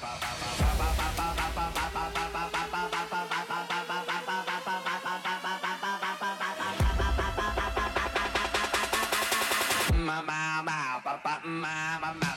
ma ma ma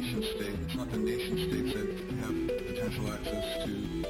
nation state, it's not the nation states that have potential access to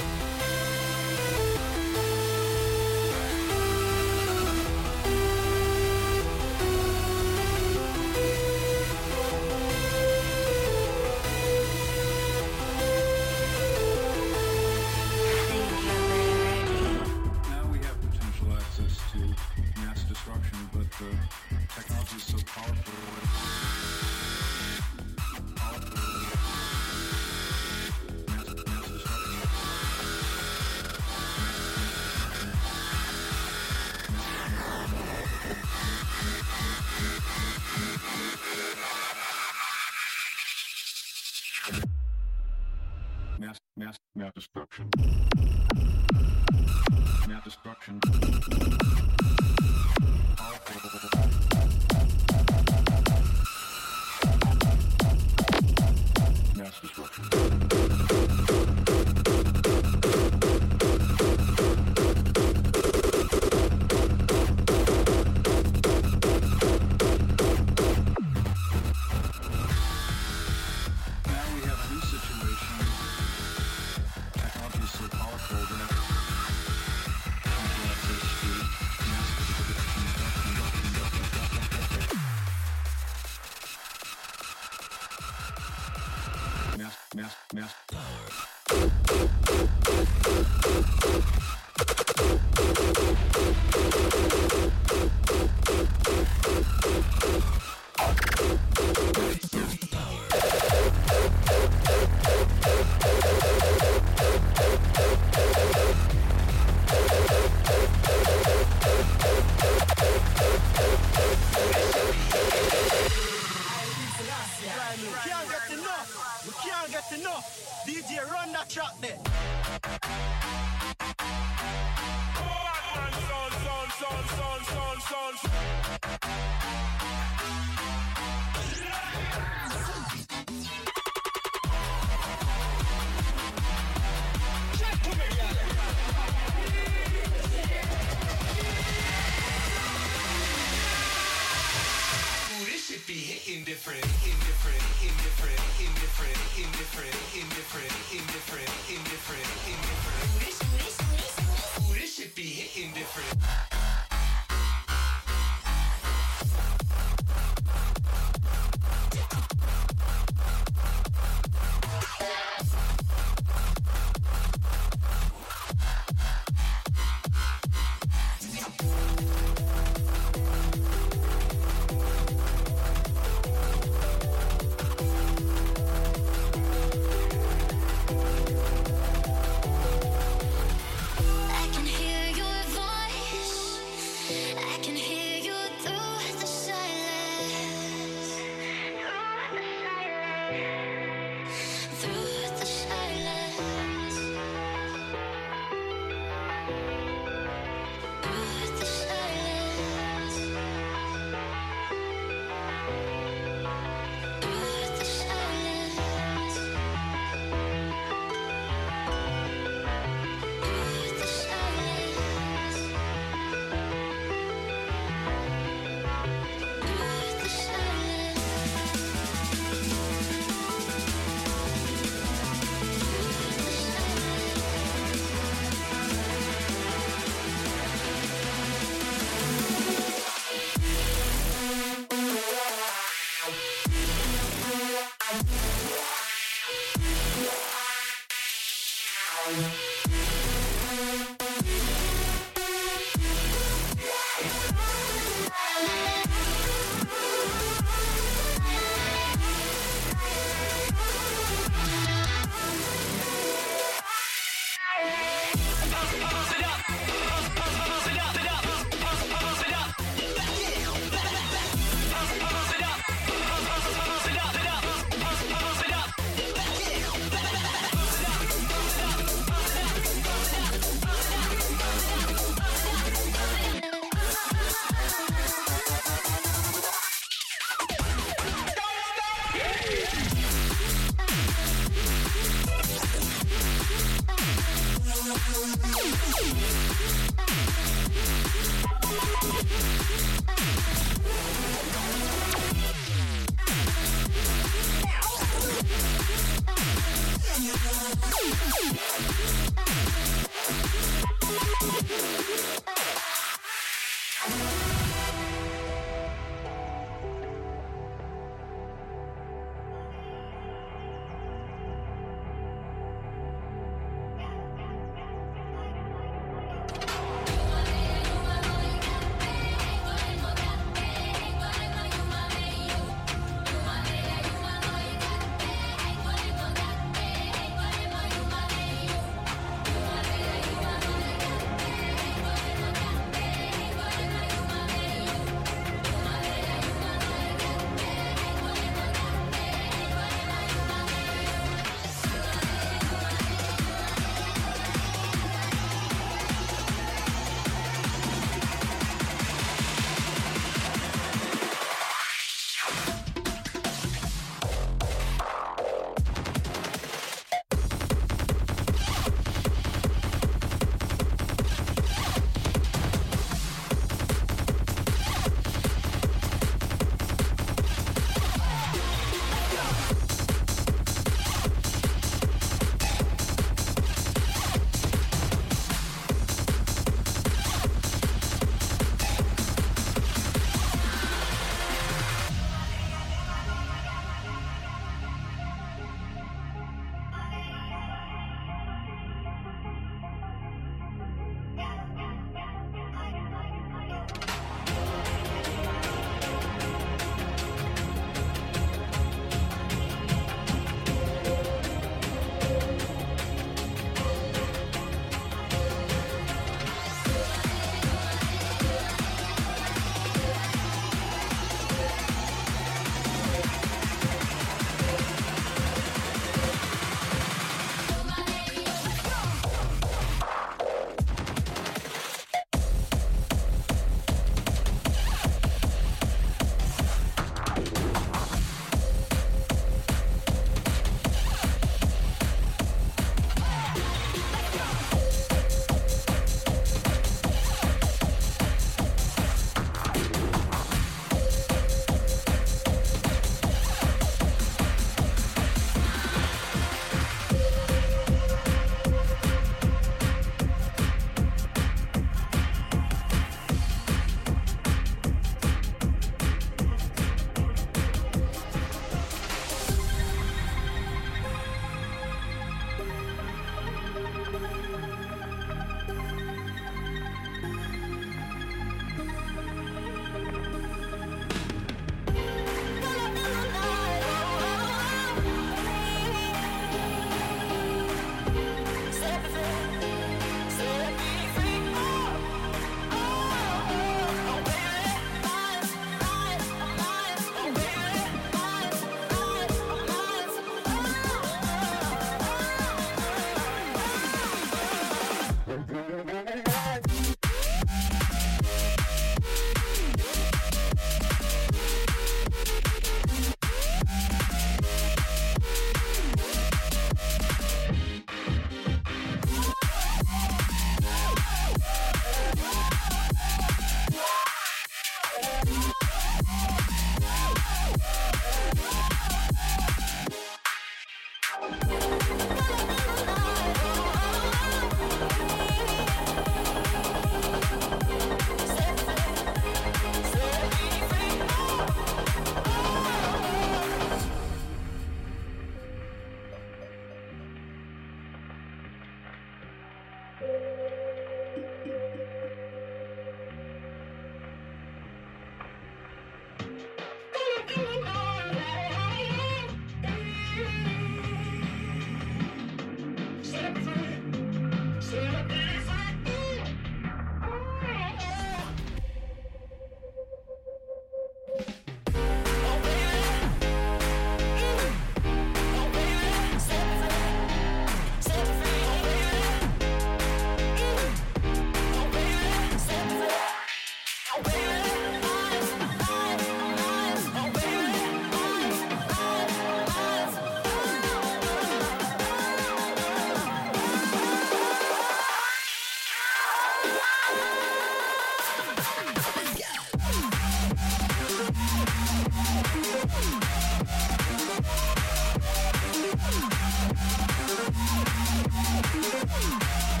Yeah.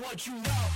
what you know.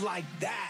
Like that.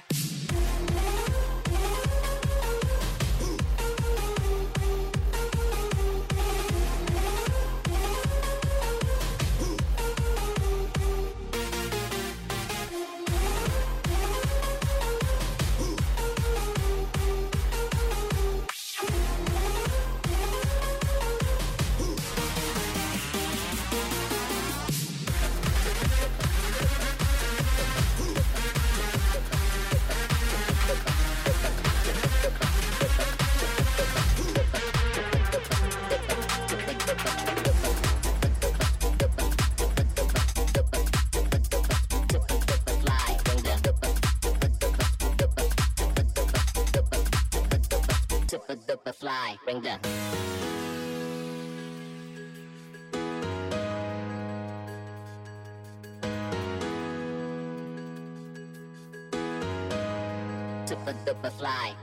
Super duper fly, bring the super duper fly.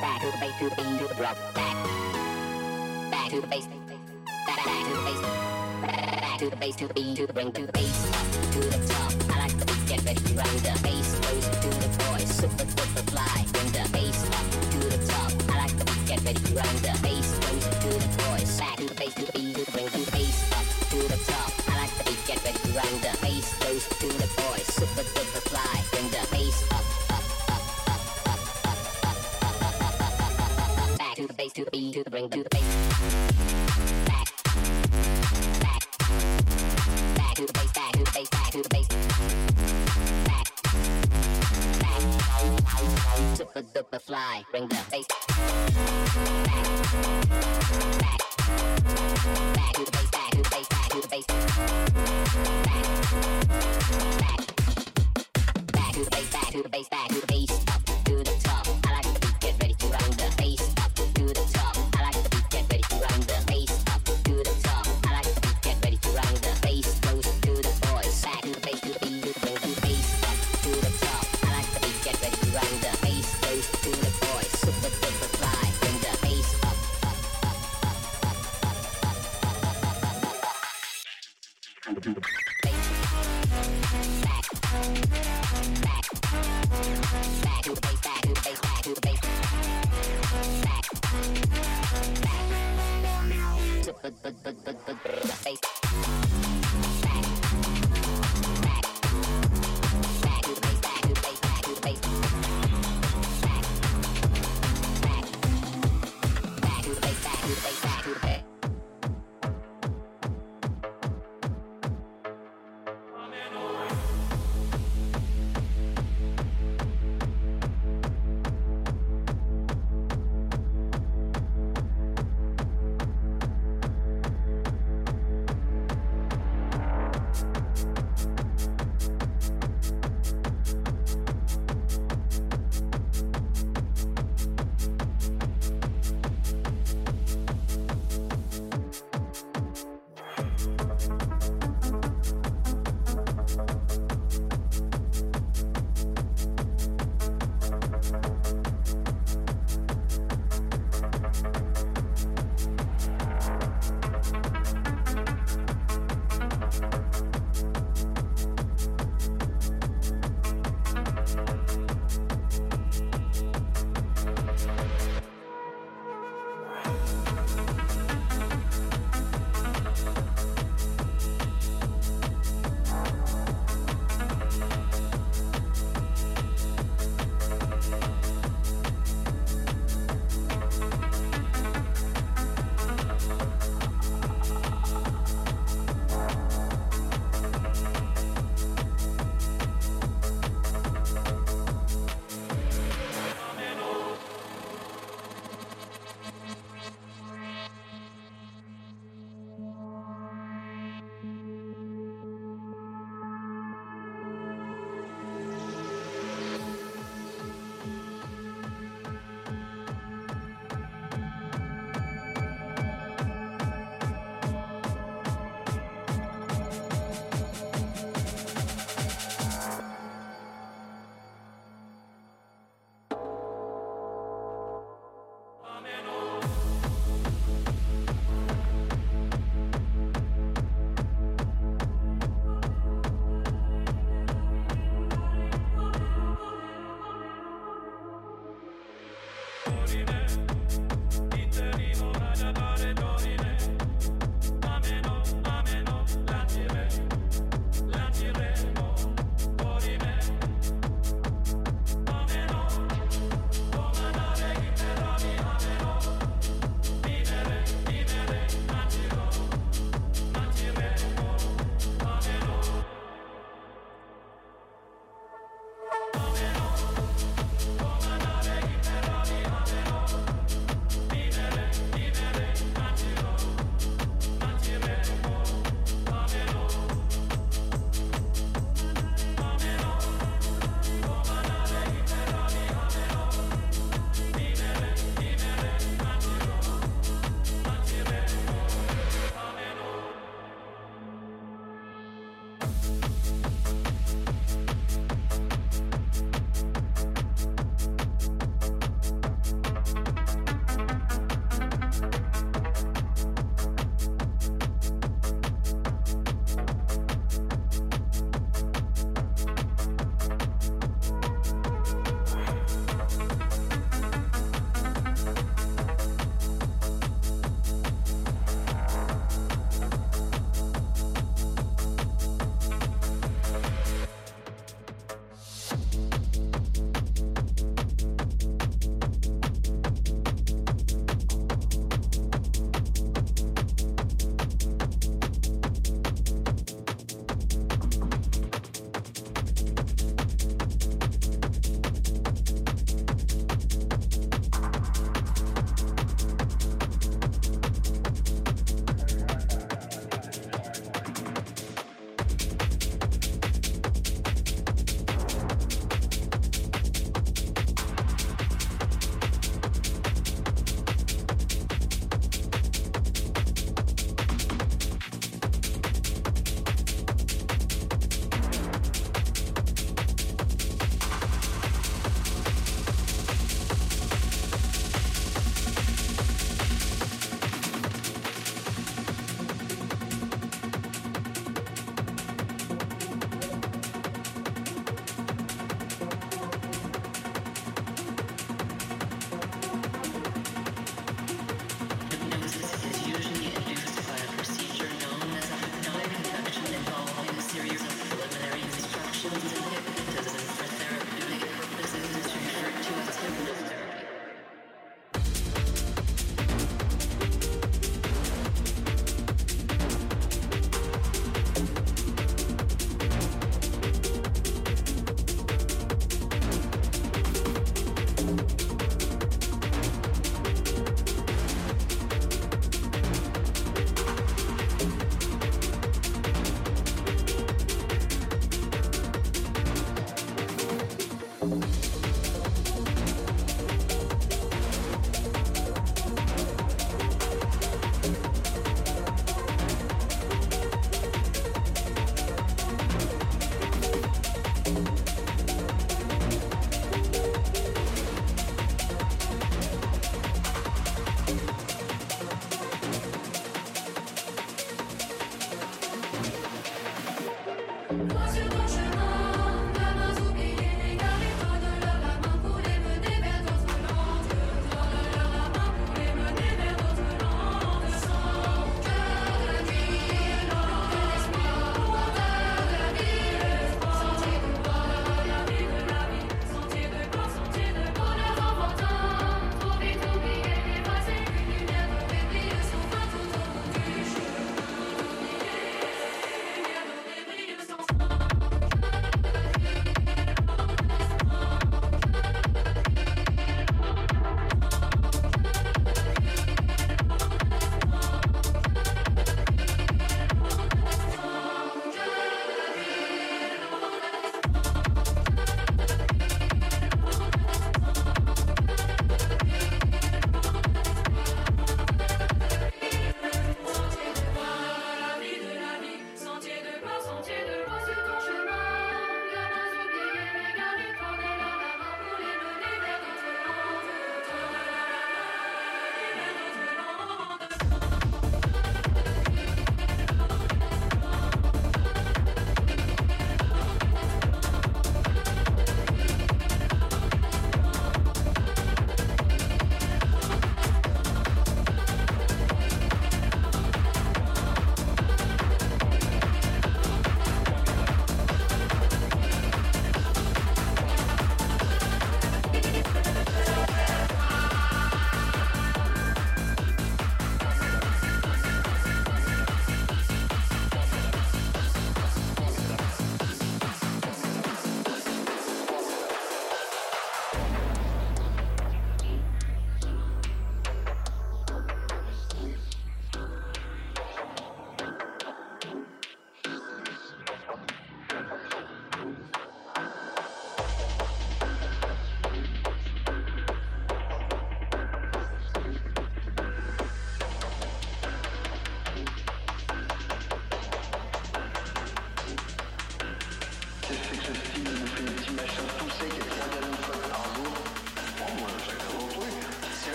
Back to the base, to the beat, to the drop, back. Back to the base, back, back to the base. Back to the base, to the beat, to the bring, to the base, up to the top. Get ready to run the bass goes to the boys, super duper fly. Bring the bass up to the top. I like the beat, get ready to run the bass goes to the boys. Back to the base, to the beat, bring, the bass up to the top. I like the beat, get ready to run the bass goes to the boys, super duper fly. Bring the bass up, up, up, up, up, up, up, up, up, up, up, up, up, up. Back to the base, to the beat, to the bring, to the bass. Super duper fly. Bring the bass. Back,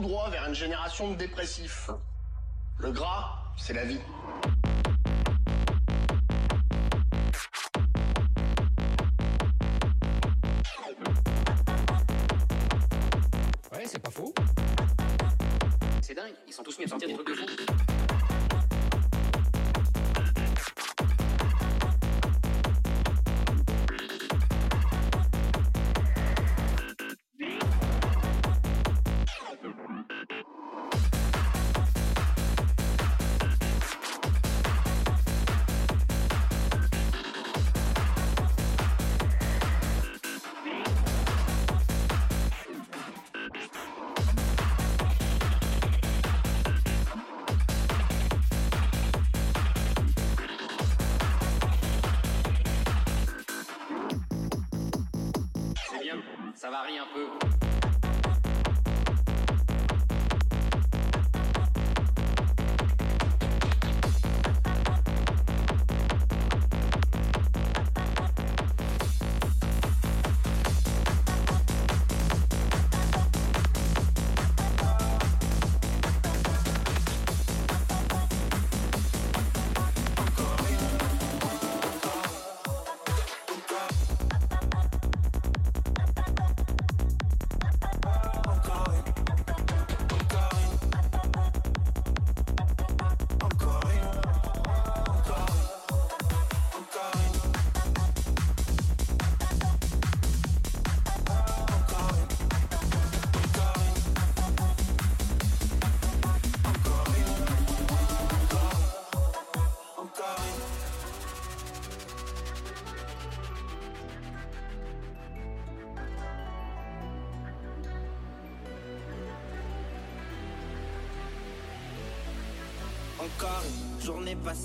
droit vers une génération de dépressifs. Le gras, c'est la vie.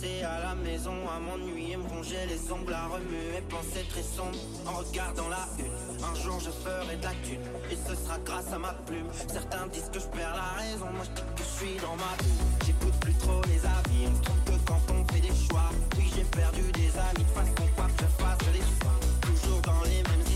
À la maison à m'ennuyer, me ronger les ongles, à remuer, penser très sombre en regardant la une. Un jour je ferai de la thune et ce sera grâce à ma plume. Certains disent que je perds la raison, moi je que je suis dans ma bulle. J'écoute plus trop les avis, on se que quand on fait des choix. Oui, j'ai perdu des amis, de façon quoi que je fasse, les. Toujours dans les mêmes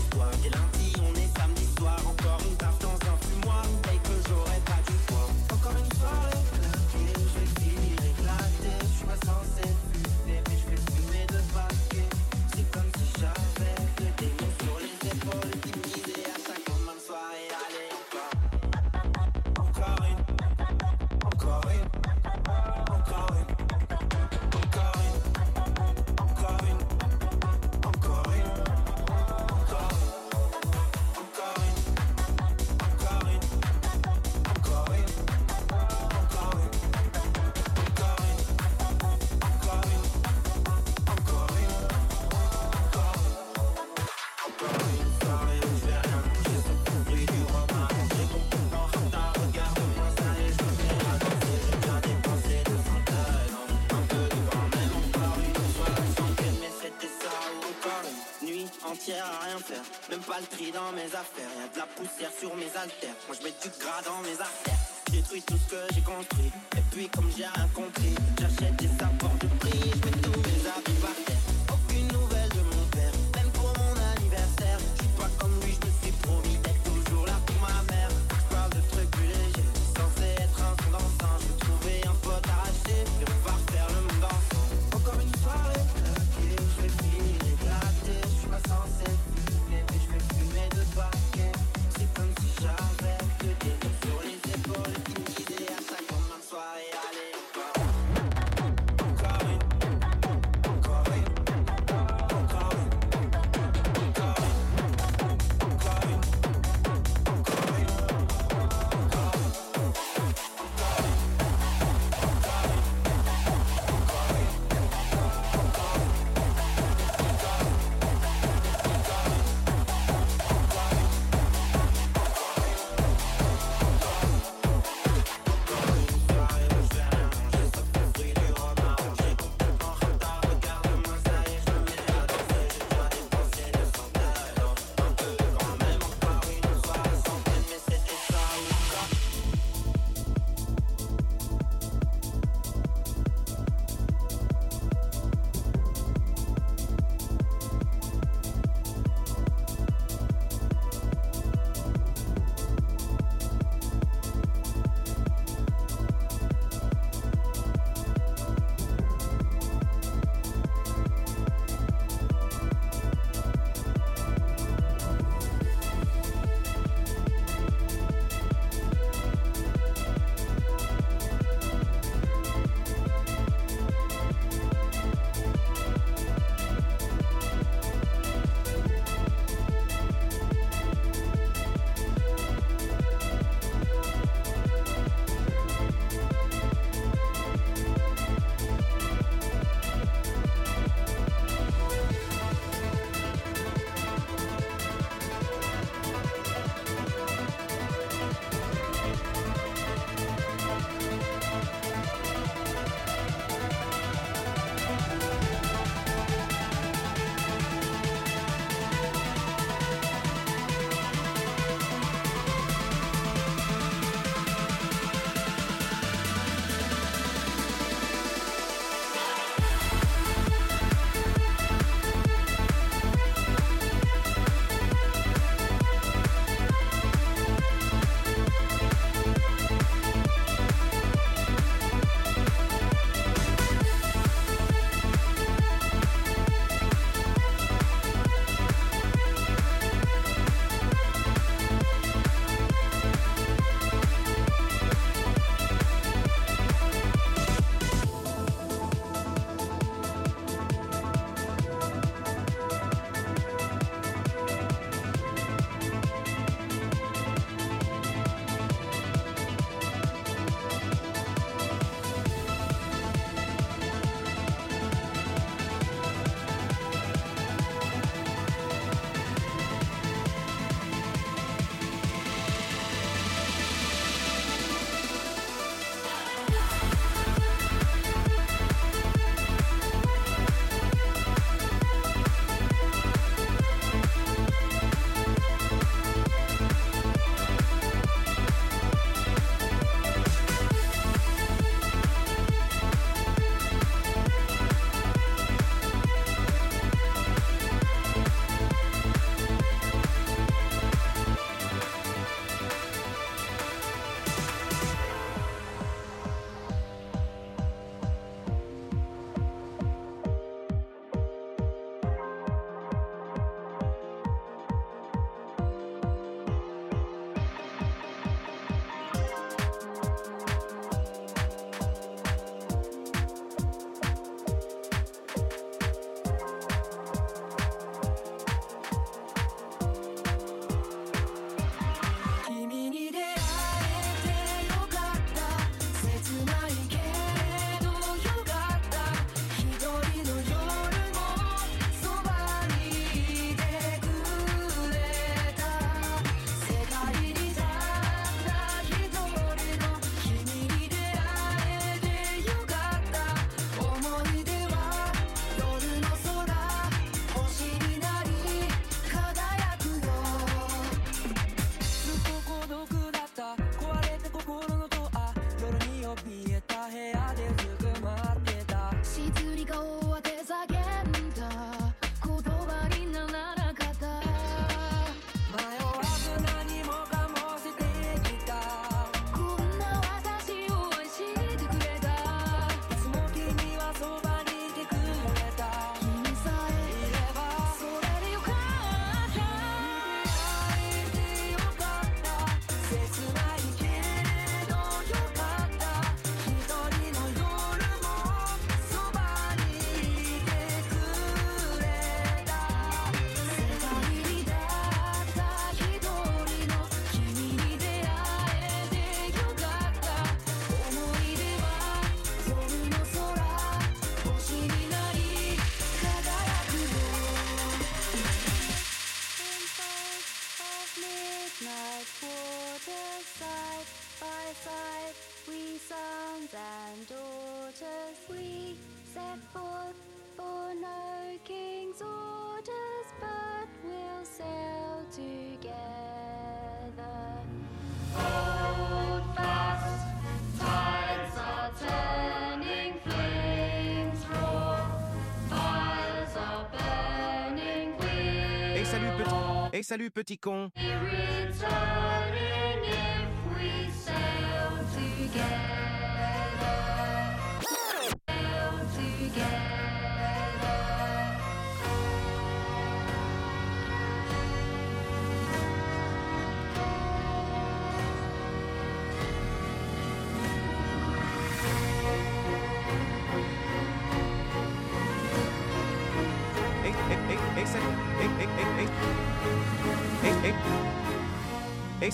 Hey salut petit con.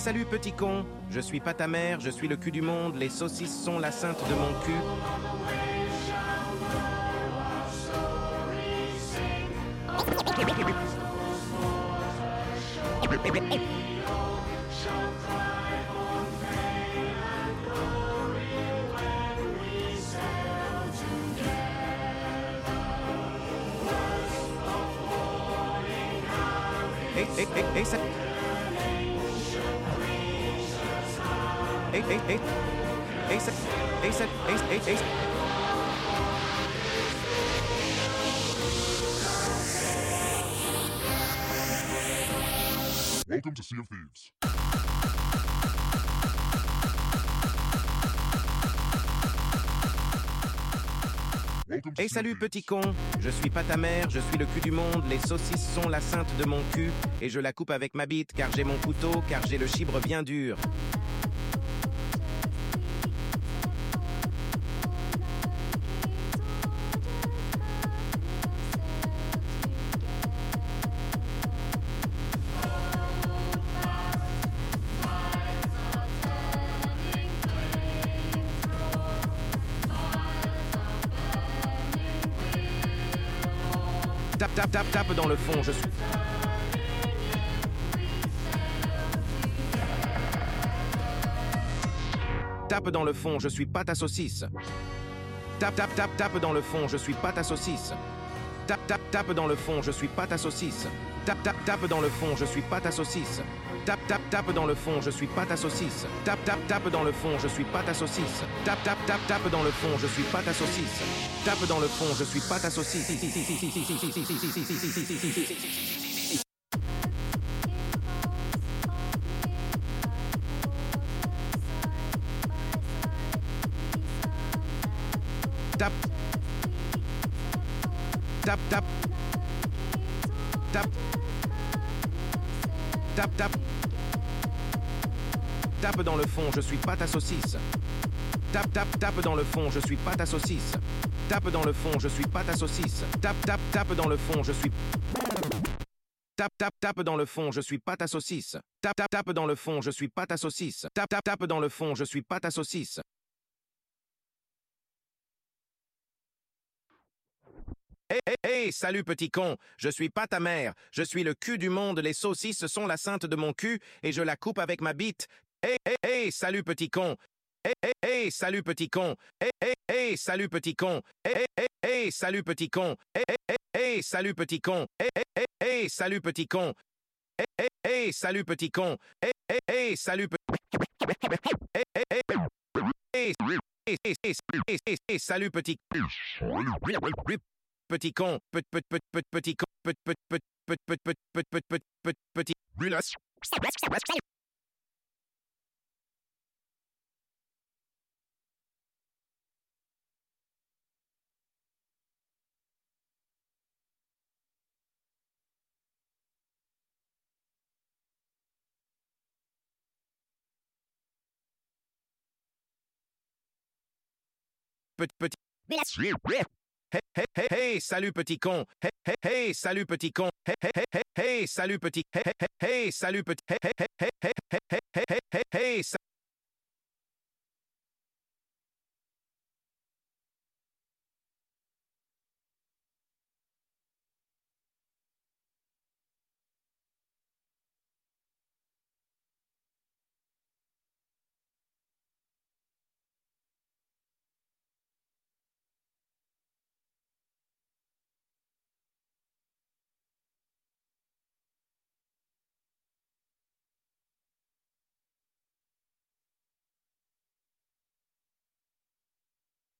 Salut petit con. Je suis pas ta mère, je suis le cul du monde. Les saucisses sont la sainte de mon cul. Welcome to Sea of Thieves. Hey salut petit con, je suis pas ta mère, je suis le cul du monde, les saucisses sont la sainte de mon cul, et je la coupe avec ma bite car j'ai mon couteau, car j'ai le chibre bien dur. Dans le fond, je suis... Tape dans le fond, je suis pas ta saucisse. Tape, tape, tape, tape dans le fond, je suis pas ta saucisse. Tape, tape, tape dans le fond, je suis pas ta saucisse. Tape, tape, tape dans le fond, je suis pas ta saucisse. Tape, tape, tape dans le fond, je suis pas ta saucisse. Tape, tape, tape dans le fond, je suis pas ta saucisse. Tape, tape, tape, tape dans le fond, je suis pas ta saucisse. Tape dans le fond, je suis pas ta saucisse. Tape. Tape, Tape, tape. Tape dans le fond, je suis pas ta saucisse. Tape, tape, tape dans le fond, je suis pas ta saucisse. Tape dans le fond, je suis pas ta saucisse. Tape, tape, tape dans le fond, je suis. Tape, tape, tape dans le fond, je suis pas ta saucisse. Tape, tape, tape dans le fond, je suis pas ta saucisse. Tape, tape, tape dans le fond, je suis pas ta saucisse. Hé, hé, hé, salut petit con, je suis pas ta mère, je suis le cul du monde, les saucisses sont la sainte de mon cul, et je la coupe avec ma bite. Hé, hé, hé, salut petit con. Hé, hé, hé, salut petit con. Hé, hé, hé, salut petit con. Hé, hé, hé, salut petit con. Hé, hé, hé, salut petit con. Hé, hé, hé, salut petit con. Hé, hé, hé, salut petit con. Hé, hé, hé, salut petit salut petit petit con petit petit petit con petit petit petit petit petit petit petit Hey, hey, hey, salut petit con. Hey, hey, hey, salut petit con. Hey, hey, hey, hey, salut petit. Hey, hey, hey, salut petit. Hey, hey, hey, hey, hey, hey, hey, hey,